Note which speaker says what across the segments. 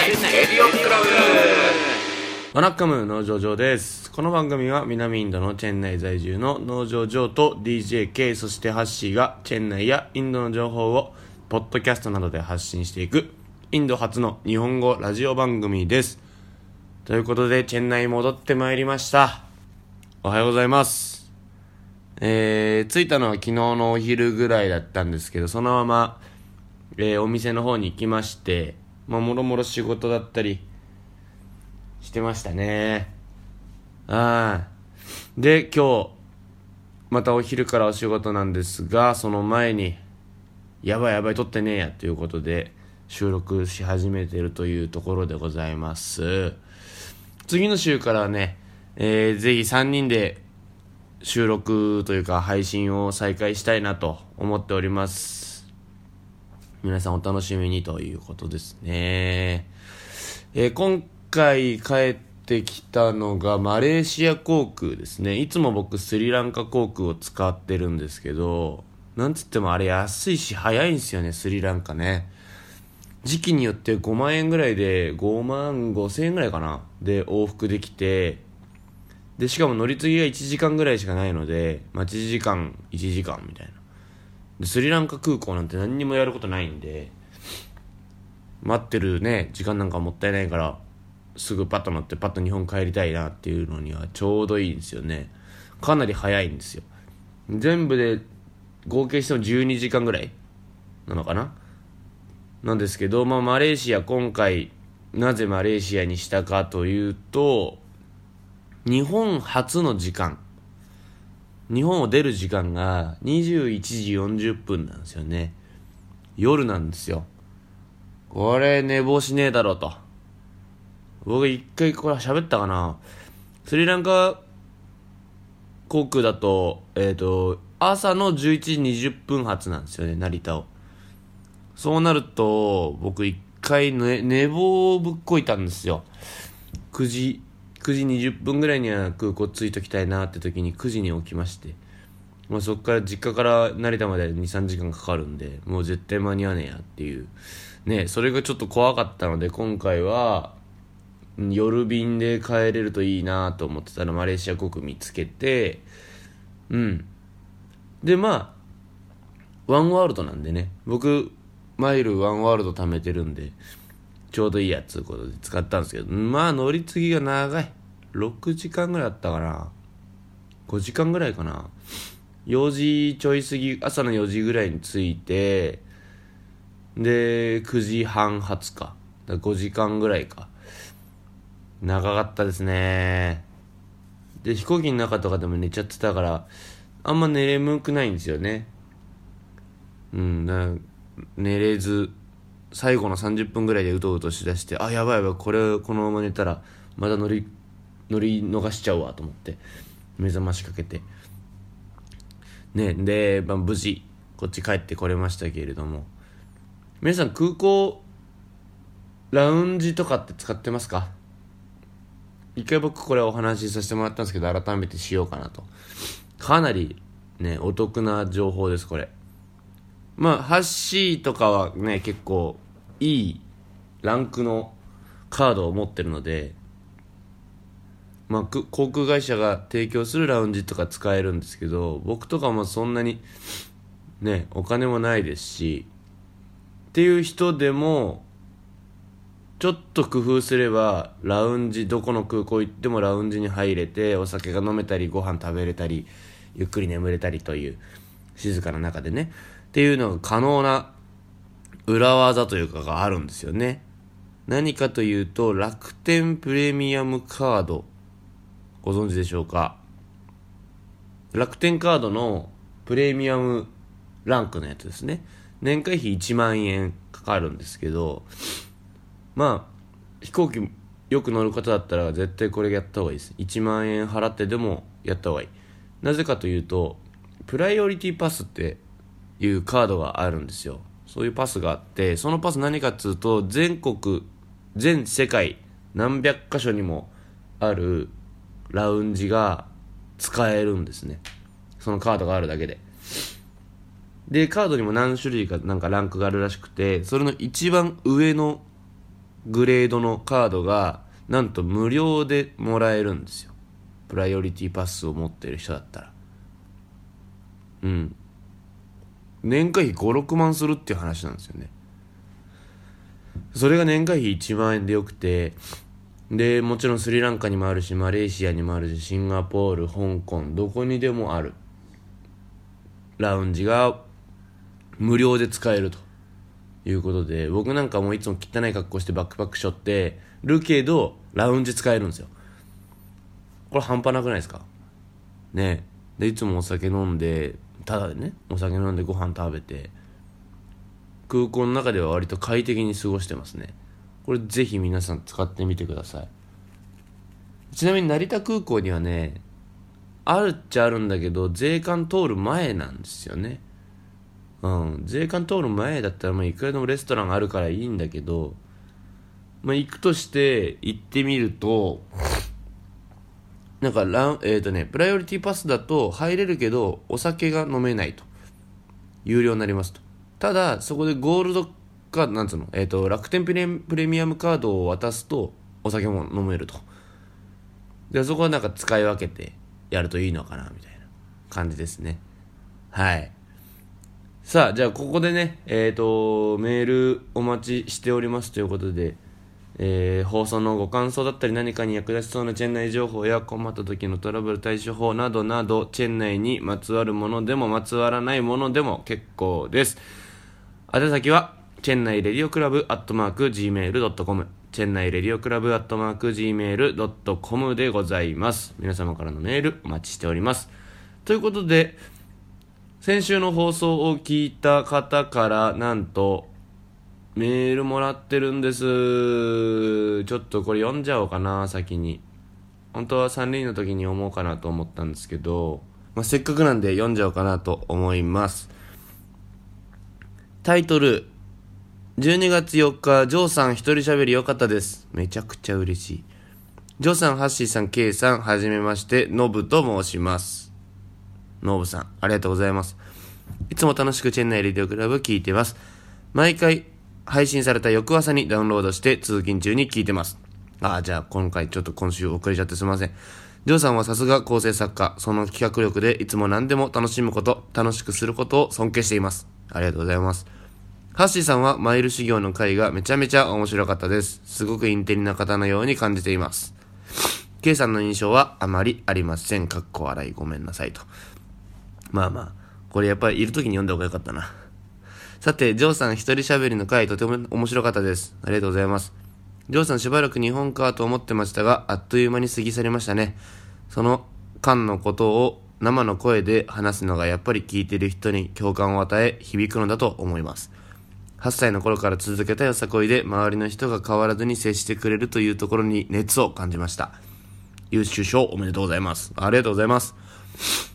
Speaker 1: ディオクラブ
Speaker 2: ワナカム農場上ですこの番組は南インドのチェン内在住の農場上と DJK そしてハッシーがチェン内やインドの情報をポッドキャストなどで発信していく。インド初の日本語ラジオ番組です。ということでチェン内戻ってまいりました。おはようございます。えー、着いたのは昨日のお昼ぐらいだったんですけどそのまま、えーお店の方に行きましてまあもろもろ仕事だったりしてましたね。ああ。で、今日、またお昼からお仕事なんですが、その前に、やばいやばい、撮ってねえや、ということで、収録し始めてるというところでございます。次の週からはね、えー、ぜひ3人で収録というか配信を再開したいなと思っております。皆さんお楽しみにということですね。えー今回帰ってきたのがマレーシア航空ですね。いつも僕スリランカ航空を使ってるんですけど、なんつってもあれ安いし早いんですよね、スリランカね。時期によって5万円ぐらいで、5万5千円ぐらいかなで往復できて、で、しかも乗り継ぎが1時間ぐらいしかないので、待ち時間1時間みたいな。スリランカ空港なんて何にもやることないんで、待ってるね時間なんかもったいないからすぐパッと乗ってパッと日本帰りたいなっていうのにはちょうどいいんですよね。かなり早いんですよ。全部で合計しても12時間ぐらいなのかな？なんですけど、まあ、マレーシア今回なぜマレーシアにしたかというと日本初の時間。日本を出る時間が21時40分なんですよね夜なんですよこれ寝坊しねえだろうと。僕一回これ喋ったかな。スリランカ航空だと、えっ、と、朝の11時20分発なんですよね、成田を。そうなると、僕一回寝寝坊をぶっこいたんですよ。9時、9時20分ぐらいには空港着いときたいなって時に9時に起きまして。まあ、そこから実家から成田まで2、3時間かかるんで、もう絶対間に合わねえやっていう。ね、それがちょっと怖かったので、今回は、夜便で帰れるといいなと思ってたら、マレーシア航空見つけて、うん。で、まあ、ワンワールドなんでね、僕、マイルワンワールド貯めてるんで、ちょうどいいやつうことで使ったんですけど、まあ乗り継ぎが長い。6時間ぐらいあったかな。5時間ぐらいかな。4時ちょい過ぎ、朝の4時ぐらいに着いて、で、9時半発か。だ5時間ぐらいか。長かったですね。で、飛行機の中とかでも寝ちゃってたから、あんま寝れむくないんですよね。うん、だから寝れず、最後の30分ぐらいでうとうとしだして、あ、やばいやばい、これ、このまま寝たら、まだ乗り、乗り逃しちゃうわと思って、目覚ましかけて。ね、で、まあ、無事、こっち帰ってこれましたけれども、皆さん空港、ラウンジとかって使ってますか？一回僕これお話しさせてもらったんですけど、改めてしようかなと。かなりね、お得な情報です、これ。まあ、ハッシーとかはね、結構いいランクのカードを持ってるので、まあ、航空会社が提供するラウンジとか使えるんですけど、僕とかもそんなにね、お金もないですし、っていう人でも、ちょっと工夫すれば、ラウンジ、どこの空港行ってもラウンジに入れて、お酒が飲めたり、ご飯食べれたり、ゆっくり眠れたりという、静かな中でね、っていうのが可能な裏技というかがあるんですよね。何かというと、楽天プレミアムカード、ご存知でしょうか？楽天カードのプレミアムランクのやつですね。年会費1万円かかるんですけど、まあ、飛行機よく乗る方だったら絶対これやった方がいいです。1万円払ってでもやった方がいい。なぜかというと、プライオリティパスっていうカードがあるんですよ。そういうパスがあって、そのパス何かっつうと、全国、全世界、何百箇所にもあるラウンジが使えるんですね。そのカードがあるだけで。で、カードにも何種類かなんかランクがあるらしくて、それの一番上のグレードのカードがなんと無料でもらえるんですよプライオリティパスを持ってる人だったらうん年会費56万するっていう話なんですよね。それが年会費1万円でよくてでもちろんスリランカにもあるしマレーシアにもあるしシンガポール香港どこにでもある。ラウンジが無料で使えるということで僕なんかもいつも汚い格好してバックパックしょってるけどラウンジ使えるんですよ。これ半端なくないですか？ね。でいつもお酒飲んでただでねお酒飲んでご飯食べて空港の中では割と快適に過ごしてますね。これぜひ皆さん使ってみてください。ちなみに成田空港にはねあるっちゃあるんだけど税関通る前なんですよね。うん。税関通る前だったらまあいくらでもレストランがあるからいいんだけどまあ行くとして行ってみるとなんかランえっ、ー、とねプライオリティパスだと入れるけどお酒が飲めないと。有料になりますと。ただそこでゴールドかなんつうの、えーと、楽天プレプレミアムカードを渡すとお酒も飲めると。でそこはなんか使い分けてやるといいのかなみたいな感じですね。はい。さあじゃあここでねえっ、ー、とメールお待ちしておりますということでえー、放送のご感想だったり何かに役立ちそうなチェン内情報や困った時のトラブル対処法などなどチェン内にまつわるものでもまつわらないものでも結構です。宛先はチェン内レディオクラブアットマーク Gmail.com チェン内レディオクラブアットマーク Gmail.com でございます。皆様からのメールお待ちしております。ということで先週の放送を聞いた方からなんとメールもらってるんです。ちょっとこれ読んじゃおうかな、先に。本当は3人の時に読もうかなと思ったんですけど、まあ、せっかくなんで読んじゃおうかなと思います。タイトル、12月4日、ジョーさん一人喋りよかったです。めちゃくちゃ嬉しい。ジョーさん、ハッシーさん、ケイさん、はじめまして、ノブと申します。ノブさん、ありがとうございます。いつも楽しくチェンナイレディオクラブ聞いてます。毎回、配信された翌朝にダウンロードして通勤中に聞いてます。ああ、じゃあ今回ちょっと今週遅れちゃってすいません。ジョーさんはさすが構成作家、その企画力でいつも何でも楽しむこと、楽しくすることを尊敬しています。ありがとうございます。ハッシーさんはマイル修行の回がめちゃめちゃ面白かったです。すごくインテリな方のように感じています。K さんの印象はあまりありません。かっこ笑いごめんなさいと。まあまあ、これやっぱりいる時に読んだ方がよかったな。さて、ジョーさん一人喋りの回とても面白かったです。ありがとうございます。ジョーさんしばらく日本かと思ってましたが、あっという間に過ぎ去りましたね。その間のことを生の声で話すのがやっぱり聞いている人に共感を与え、響くのだと思います。8歳の頃から続けたよさこいで周りの人が変わらずに接してくれるというところに熱を感じました。優秀賞おめでとうございます。ありがとうございます。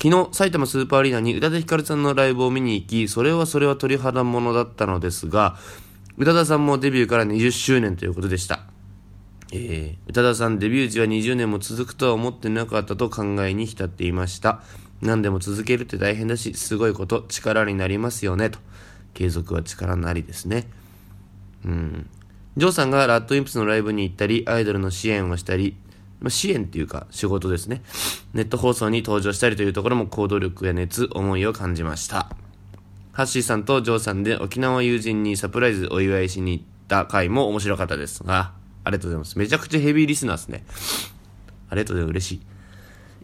Speaker 2: 昨日、埼玉スーパーアリーナに宇多田ヒカルさんのライブを見に行き、それはそれは鳥肌ものだったのですが、宇多田さんもデビューから20周年ということでした。えー、宇多田さんデビュー時は20年も続くとは思ってなかったと考えに浸っていました。何でも続けるって大変だし、すごいこと、力になりますよね、と。継続は力なりですね。うん。ジョーさんがラッドインプスのライブに行ったり、アイドルの支援をしたり、ま、支援っていうか仕事ですね。ネット放送に登場したりというところも行動力や熱、思いを感じました。ハッシーさんとジョーさんで沖縄友人にサプライズお祝いしに行った回も面白かったですが、ありがとうございます。めちゃくちゃヘビーリスナーですね。ありがとうございます。嬉しい。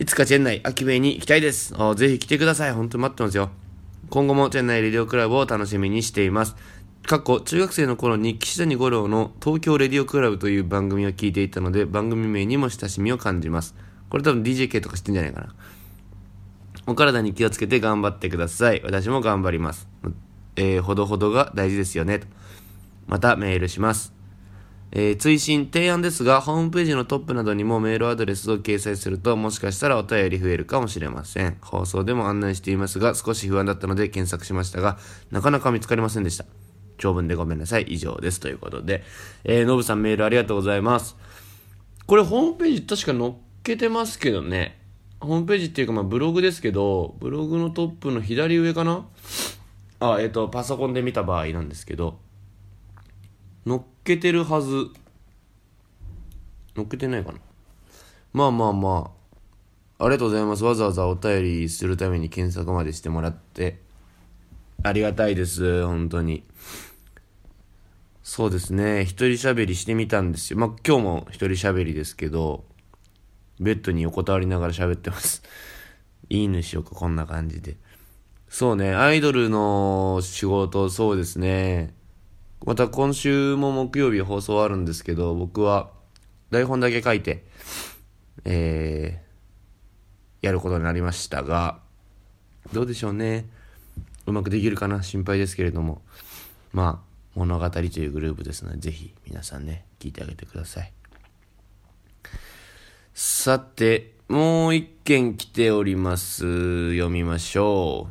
Speaker 2: いつかチェンナイ、秋部に行きたいです。ぜひ来てください。本当に待ってますよ。今後もチェンナイレディオクラブを楽しみにしています。過去、中学生の頃に岸谷五郎の東京レディオクラブという番組を聞いていたので、番組名にも親しみを感じます。これ多分 DJK とか知ってんじゃないかな。お体に気をつけて頑張ってください。私も頑張ります。えー、ほどほどが大事ですよね。またメールします。えー、追伸、提案ですが、ホームページのトップなどにもメールアドレスを掲載すると、もしかしたらお便り増えるかもしれません。放送でも案内していますが、少し不安だったので検索しましたが、なかなか見つかりませんでした。長文でごめんなさい。以上です。ということで、えー、のぶさんメールありがとうございます。これホームページ確か載っけてますけどね。ホームページっていうかまあブログですけど、ブログのトップの左上かな？あ、えっ、ー、と、パソコンで見た場合なんですけど、乗っけてるはず。乗っけてないかな？まあまあまあ、ありがとうございます。わざわざお便りするために検索までしてもらって。ありがたいです、本当に。そうですね、一人喋りしてみたんですよ。まあ今日も一人喋りですけど、ベッドに横たわりながら喋ってます。いいぬしようか、こんな感じで。そうね、アイドルの仕事、そうですね。また今週も木曜日放送あるんですけど、僕は台本だけ書いて、えー、やることになりましたが、どうでしょうね。うまくできるかな？心配ですけれども。まあ、物語というグループですので、ぜひ皆さんね、聞いてあげてください。さて、もう一件来ております。読みましょ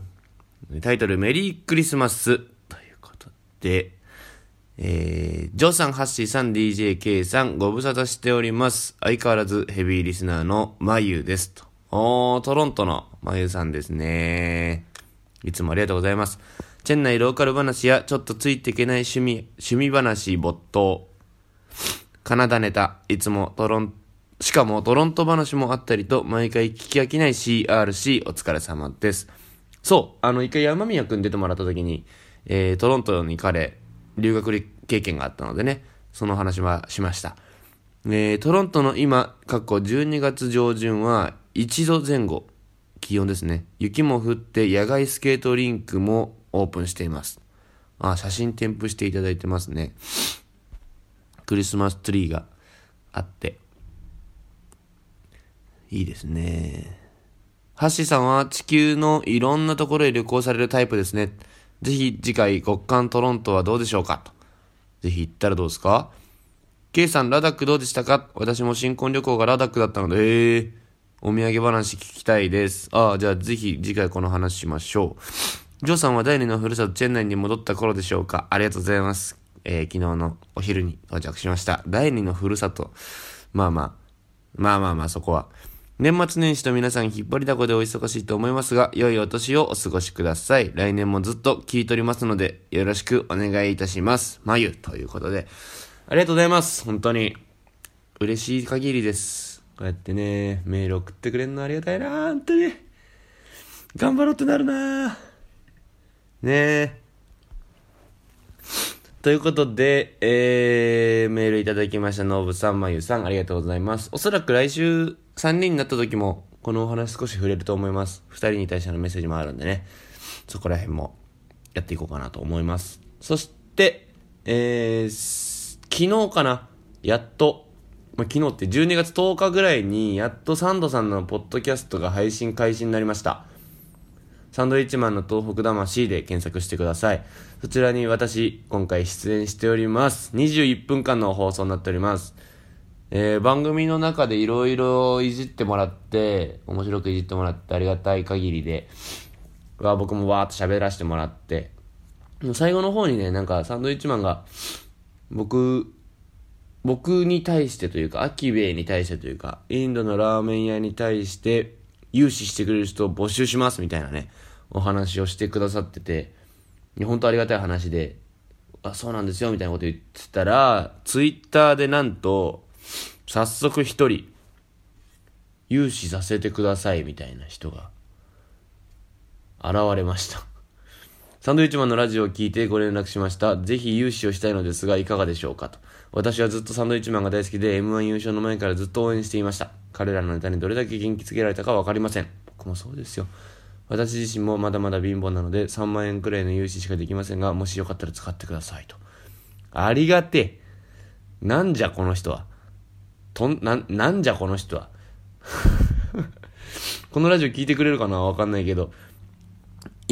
Speaker 2: う。タイトル、メリークリスマス。ということで、えー、ジョーさん、ハッシーさん、DJK さん、ご無沙汰しております。相変わらずヘビーリスナーのまゆですと。おー、トロントのまゆさんですね。いつもありがとうございます。チェン内ローカル話やちょっとついていけない趣味、趣味話没頭。カナダネタ、いつもトロン、しかもトロント話もあったりと、毎回聞き飽きない CRC お疲れ様です。そう、あの、一回山宮くん出てもらった時に、えー、トロントに彼、留学経験があったのでね、その話はしました。えー、トロントの今、過去12月上旬は1度前後、気温ですね。雪も降って野外スケートリンクもオープンしています。あ、写真添付していただいてますね。クリスマスツリーがあって。いいですね。ハッシーさんは地球のいろんなところへ旅行されるタイプですね。ぜひ次回極寒トロントはどうでしょうか？と。ぜひ行ったらどうですか ?K さん、ラダックどうでしたか？私も新婚旅行がラダックだったので、えー、お土産話聞きたいです。ああ、じゃあぜひ次回この話しましょう。ジョーさんは第二のふるさとチェン内に戻った頃でしょうか？ありがとうございます。えー、昨日のお昼に到着しました。第二のふるさと。まあまあ、まあまあまあそこは。年末年始と皆さん引っ張りだこでお忙しいと思いますが、良いお年をお過ごしください。来年もずっと聞いておりますので、よろしくお願いいたします。まゆということで、ありがとうございます。本当に。嬉しい限りです。こうやってね、メール送ってくれるのありがたいな本当に。頑張ろうってなるなねえ。ということで、えー、メールいただきました、ノブさん、まゆさん、ありがとうございます。おそらく来週、3人になった時も、このお話少し触れると思います。2人に対してのメッセージもあるんでね、そこら辺もやっていこうかなと思います。そして、えー、昨日かな、やっと、まあ、昨日って12月10日ぐらいに、やっとサンドさんのポッドキャストが配信開始になりました。サンドイッチマンの東北魂で検索してください。そちらに私、今回出演しております。21分間の放送になっております。えー、番組の中でいろいろいじってもらって、面白くいじってもらってありがたい限りで、は僕もわーっと喋らせてもらって、最後の方にね、なんかサンドイッチマンが、僕、僕に対してというか、アキベイに対してというか、インドのラーメン屋に対して、融資してくれる人を募集しますみたいなね、お話をしてくださってて、本当ありがたい話で、あ、そうなんですよみたいなこと言ってたら、ツイッターでなんと、早速一人、融資させてくださいみたいな人が、現れました。サンドウィッチマンのラジオを聞いてご連絡しました。ぜひ融資をしたいのですが、いかがでしょうかと。私はずっとサンドウィッチマンが大好きで、M1 優勝の前からずっと応援していました。彼らのネタにどれだけ元気つけられたかわかりません。僕もそうですよ。私自身もまだまだ貧乏なので3万円くらいの融資しかできませんが、もしよかったら使ってくださいと。ありがてえ。なんじゃこの人は。とん、な、なんじゃこの人は。このラジオ聞いてくれるかなわかんないけど。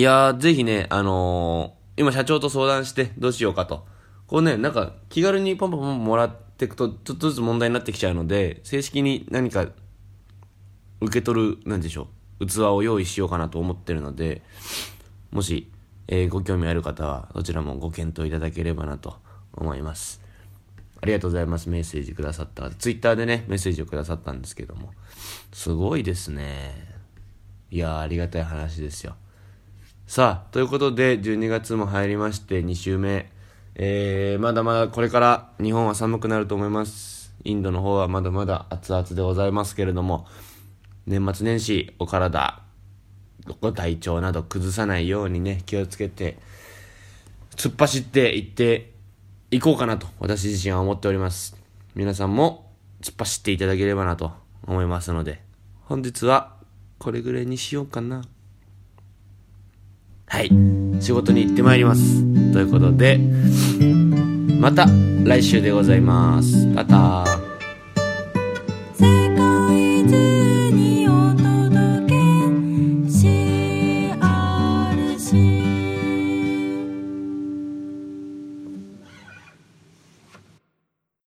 Speaker 2: いやー、ぜひね、あのー、今社長と相談してどうしようかと。こうね、なんか気軽にポンポンポンもらっていくと、ちょっとずつ問題になってきちゃうので、正式に何か受け取る、なんでしょう、器を用意しようかなと思ってるので、もし、えー、ご興味ある方は、どちらもご検討いただければなと思います。ありがとうございます。メッセージくださった。ツイッターでね、メッセージをくださったんですけども。すごいですね。いやありがたい話ですよ。さあ、ということで、12月も入りまして、2週目。えー、まだまだこれから日本は寒くなると思います。インドの方はまだまだ熱々でございますけれども、年末年始お体、ご体調など崩さないようにね、気をつけて、突っ走っていっていこうかなと私自身は思っております。皆さんも突っ走っていただければなと思いますので、本日はこれぐらいにしようかな。はい。仕事に行ってまいります。ということで、また来週でございます。また。